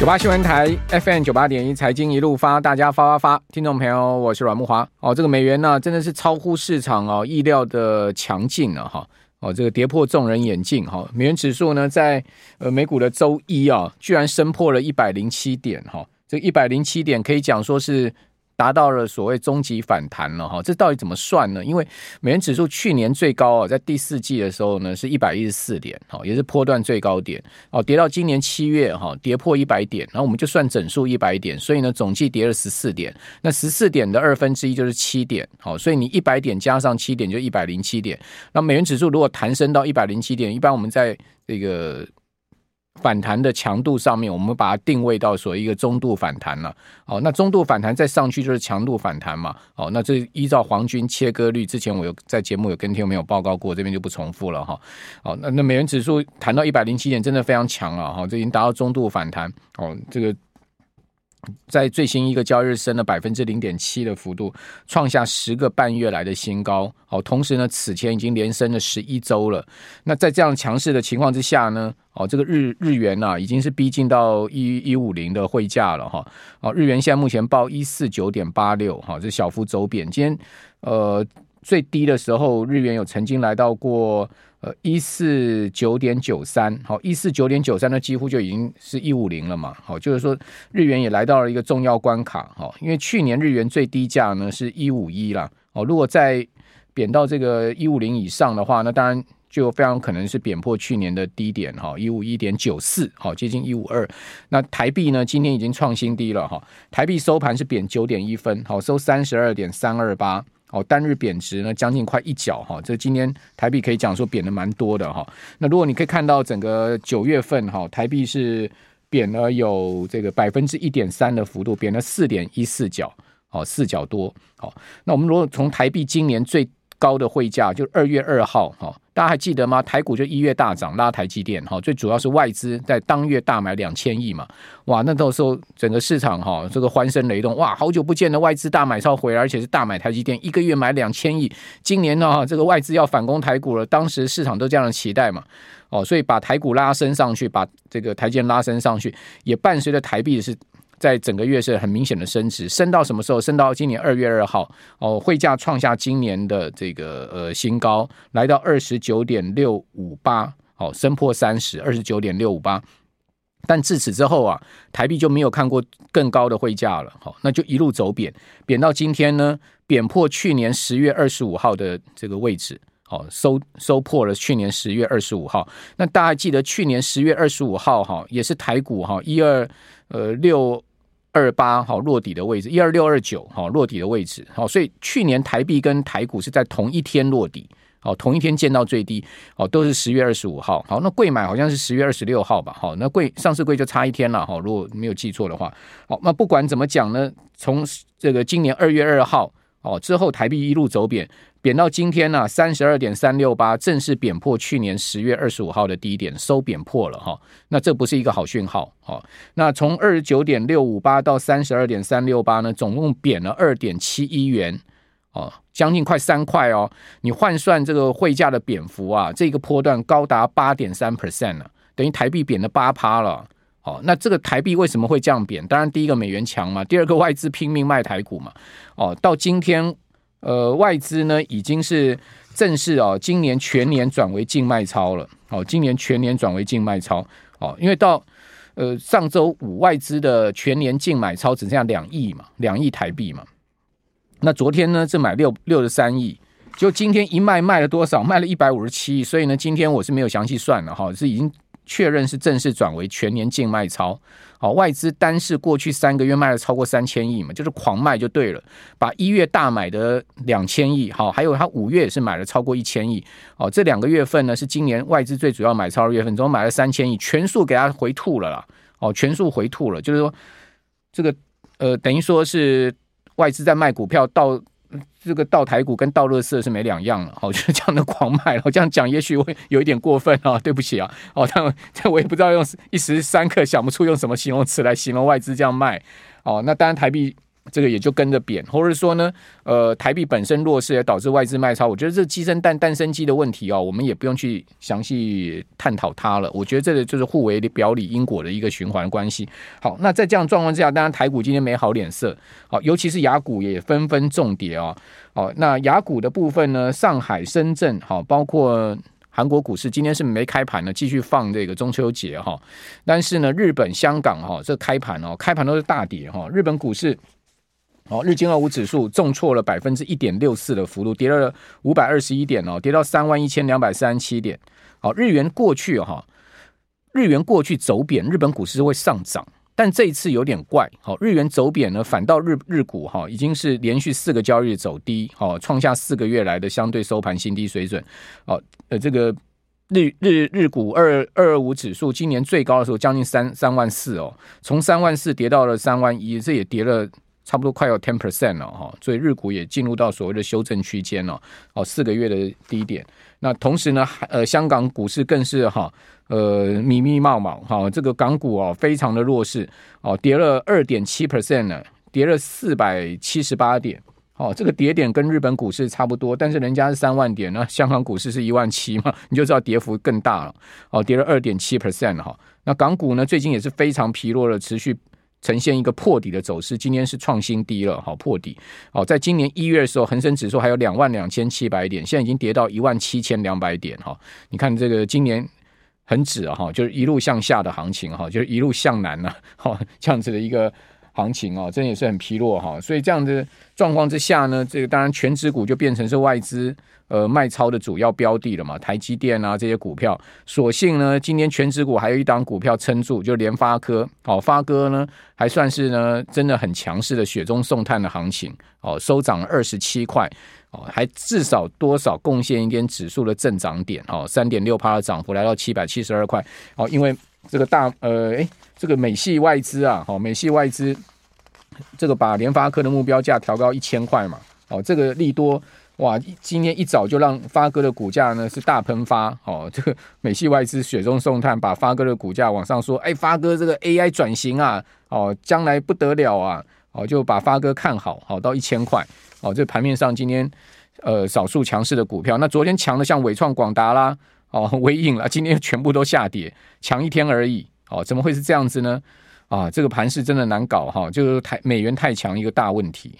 九八新闻台 FM 九八点一财经一路发，大家发发发，听众朋友，我是阮木华。哦，这个美元呢，真的是超乎市场哦意料的强劲了哈。哦，这个跌破众人眼镜哈。美元指数呢，在呃美股的周一啊，居然升破了一百零七点哈。这一百零七点可以讲说是。达到了所谓终极反弹了哈，这到底怎么算呢？因为美元指数去年最高啊，在第四季的时候呢是一百一十四点，哈，也是波段最高点哦，跌到今年七月哈，跌破一百点，然后我们就算整数一百点，所以呢总计跌了十四点，那十四点的二分之一就是七点，好，所以你一百点加上七点就一百零七点，那美元指数如果弹升到一百零七点，一般我们在这个。反弹的强度上面，我们把它定位到所谓一个中度反弹了。哦，那中度反弹再上去就是强度反弹嘛。哦，那这依照黄金切割率，之前我有在节目有跟听众朋友报告过，这边就不重复了哈。哦，那那美元指数谈到一百零七点，真的非常强了哈，这已经达到中度反弹。哦，这个。在最新一个交易日升了百分之零点七的幅度，创下十个半月来的新高。哦，同时呢，此前已经连升了十一周了。那在这样强势的情况之下呢，哦，这个日日元呐、啊，已经是逼近到一一五零的汇价了哈。哦，日元现在目前报一四九点八六，哈，这小幅走贬。今天呃最低的时候，日元有曾经来到过。呃，一四九点九三，好，一四九点九三那，几乎就已经是一五零了嘛，好，就是说日元也来到了一个重要关卡，哈，因为去年日元最低价呢是一五一啦，哦，如果再贬到这个一五零以上的话，那当然就非常可能是贬破去年的低点，哈，一五一点九四，好，接近一五二，那台币呢，今天已经创新低了，哈，台币收盘是贬九点一分，好，收三十二点三二八。哦，单日贬值呢，将近快一角哈，这今天台币可以讲说贬的蛮多的哈。那如果你可以看到整个九月份哈，台币是贬了有这个百分之一点三的幅度，贬了四点一四角，哦，四角多。好，那我们如果从台币今年最高的汇价，就二月二号哈。大家还记得吗？台股就一月大涨，拉台积电哈，最主要是外资在当月大买两千亿嘛，哇，那到时候整个市场哈，这个欢声雷动，哇，好久不见的外资大买超回来，而且是大买台积电，一个月买两千亿，今年呢，这个外资要反攻台股了，当时市场都这样的期待嘛，哦，所以把台股拉升上去，把这个台积电拉升上去，也伴随着台币是。在整个月是很明显的升值，升到什么时候？升到今年二月二号哦，汇价创下今年的这个呃新高，来到二十九点六五八，哦，升破三十，二十九点六五八。但自此之后啊，台币就没有看过更高的汇价了，好，那就一路走贬，贬到今天呢，贬破去年十月二十五号的这个位置，好，收收破了去年十月二十五号。那大家记得去年十月二十五号哈，也是台股哈一二呃六。二八好落底的位置，一二六二九好落底的位置，好，所以去年台币跟台股是在同一天落底，好，同一天见到最低，好，都是十月二十五号，好，那贵买好像是十月二十六号吧，好，那贵上市贵就差一天了，哈，如果没有记错的话，好，那不管怎么讲呢，从这个今年二月二号。哦，之后台币一路走贬，贬到今天呢、啊，三十二点三六八，正式贬破去年十月二十五号的低点，收贬破了哈。那这不是一个好讯号。哦，那从二十九点六五八到三十二点三六八呢，总共贬了二点七一元，哦，将近快三块哦。你换算这个汇价的贬幅啊，这个波段高达八点三 percent 了，等于台币贬了八趴了。哦，那这个台币为什么会降贬？当然，第一个美元强嘛，第二个外资拼命卖台股嘛。哦，到今天，呃，外资呢已经是正式哦，今年全年转为净卖超了。哦，今年全年转为净卖超。哦，因为到呃上周五外资的全年净买超只剩下两亿嘛，两亿台币嘛。那昨天呢，是买六六十三亿，就今天一卖卖了多少？卖了一百五十七亿。所以呢，今天我是没有详细算了哈、是已经。确认是正式转为全年净卖超，好，外资单是过去三个月卖了超过三千亿嘛，就是狂卖就对了，把一月大买的两千亿，好，还有他五月也是买了超过一千亿，哦，这两个月份呢是今年外资最主要买超的月份，总共买了三千亿，全数给他回吐了啦，哦，全数回吐了，就是说这个呃，等于说是外资在卖股票到。这个倒台股跟倒垃圾是没两样了，好，就是这样的狂卖了。我这样讲也许会有一点过分啊，对不起啊，哦，但这我也不知道用一时三刻想不出用什么形容词来形容外资这样卖。哦，那当然台币这个也就跟着贬，或者说呢，呃，台币本身弱势也导致外资卖超。我觉得这鸡生蛋，蛋生鸡的问题哦，我们也不用去详细探讨它了。我觉得这个就是互为表里因果的一个循环关系。好，那在这样状况之下，当然台股今天没好脸色，好，尤其是雅股也纷纷重跌哦。好，那雅股的部分呢，上海、深圳，好，包括韩国股市今天是没开盘呢，继续放这个中秋节哈。但是呢，日本、香港哈，这开盘哦，开盘都是大跌哈。日本股市。哦，日经二五指数重挫了百分之一点六四的幅度，跌了五百二十一点哦，跌到三万一千两百三十七点。好，日元过去哈，日元过去走贬，日本股市会上涨，但这一次有点怪。好，日元走贬呢，反倒日日股哈已经是连续四个交易日走低，好，创下四个月来的相对收盘新低水准。好，呃，这个日日日股二二二五指数今年最高的时候将近三三万四哦，从三万四跌到了三万一，这也跌了。差不多快要 ten percent 了哈，所以日股也进入到所谓的修正区间了，哦，四个月的低点。那同时呢，呃，香港股市更是哈，呃，密密茂茂哈，这个港股哦，非常的弱势哦，跌了二点七 percent 呢，跌了四百七十八点，哦，这个跌点跟日本股市差不多，但是人家是三万点，那香港股市是一万七嘛，你就知道跌幅更大了，哦，跌了二点七 percent 哈。那港股呢，最近也是非常疲弱的，持续。呈现一个破底的走势，今天是创新低了，好破底，好，在今年一月的时候，恒生指数还有两万两千七百点，现在已经跌到一万七千两百点，哈，你看这个今年很指啊，哈，就是一路向下的行情，哈，就是一路向南了，哈，这样子的一个行情哦，真的也是很疲弱，哈，所以这样的状况之下呢，这个当然全指股就变成是外资。呃，卖超的主要标的了嘛，台积电啊这些股票，所幸呢，今天全指股还有一档股票撑住，就联发科。哦，发哥呢还算是呢，真的很强势的雪中送炭的行情。哦，收涨二十七块，哦，还至少多少贡献一点指数的正涨点。哦，三点六趴的涨幅来到七百七十二块。哦，因为这个大呃，诶，这个美系外资啊，哦，美系外资这个把联发科的目标价调高一千块嘛。哦，这个利多。哇！今天一早就让发哥的股价呢是大喷发哦，这个美系外资雪中送炭，把发哥的股价往上说，哎，发哥这个 AI 转型啊，哦，将来不得了啊，哦，就把发哥看好，好到一千块，哦，这盘面上今天呃少数强势的股票，那昨天强的像伟创、广达啦，哦，纬颖啦，今天全部都下跌，强一天而已，哦，怎么会是这样子呢？啊，这个盘势真的难搞哈，就是太美元太强一个大问题。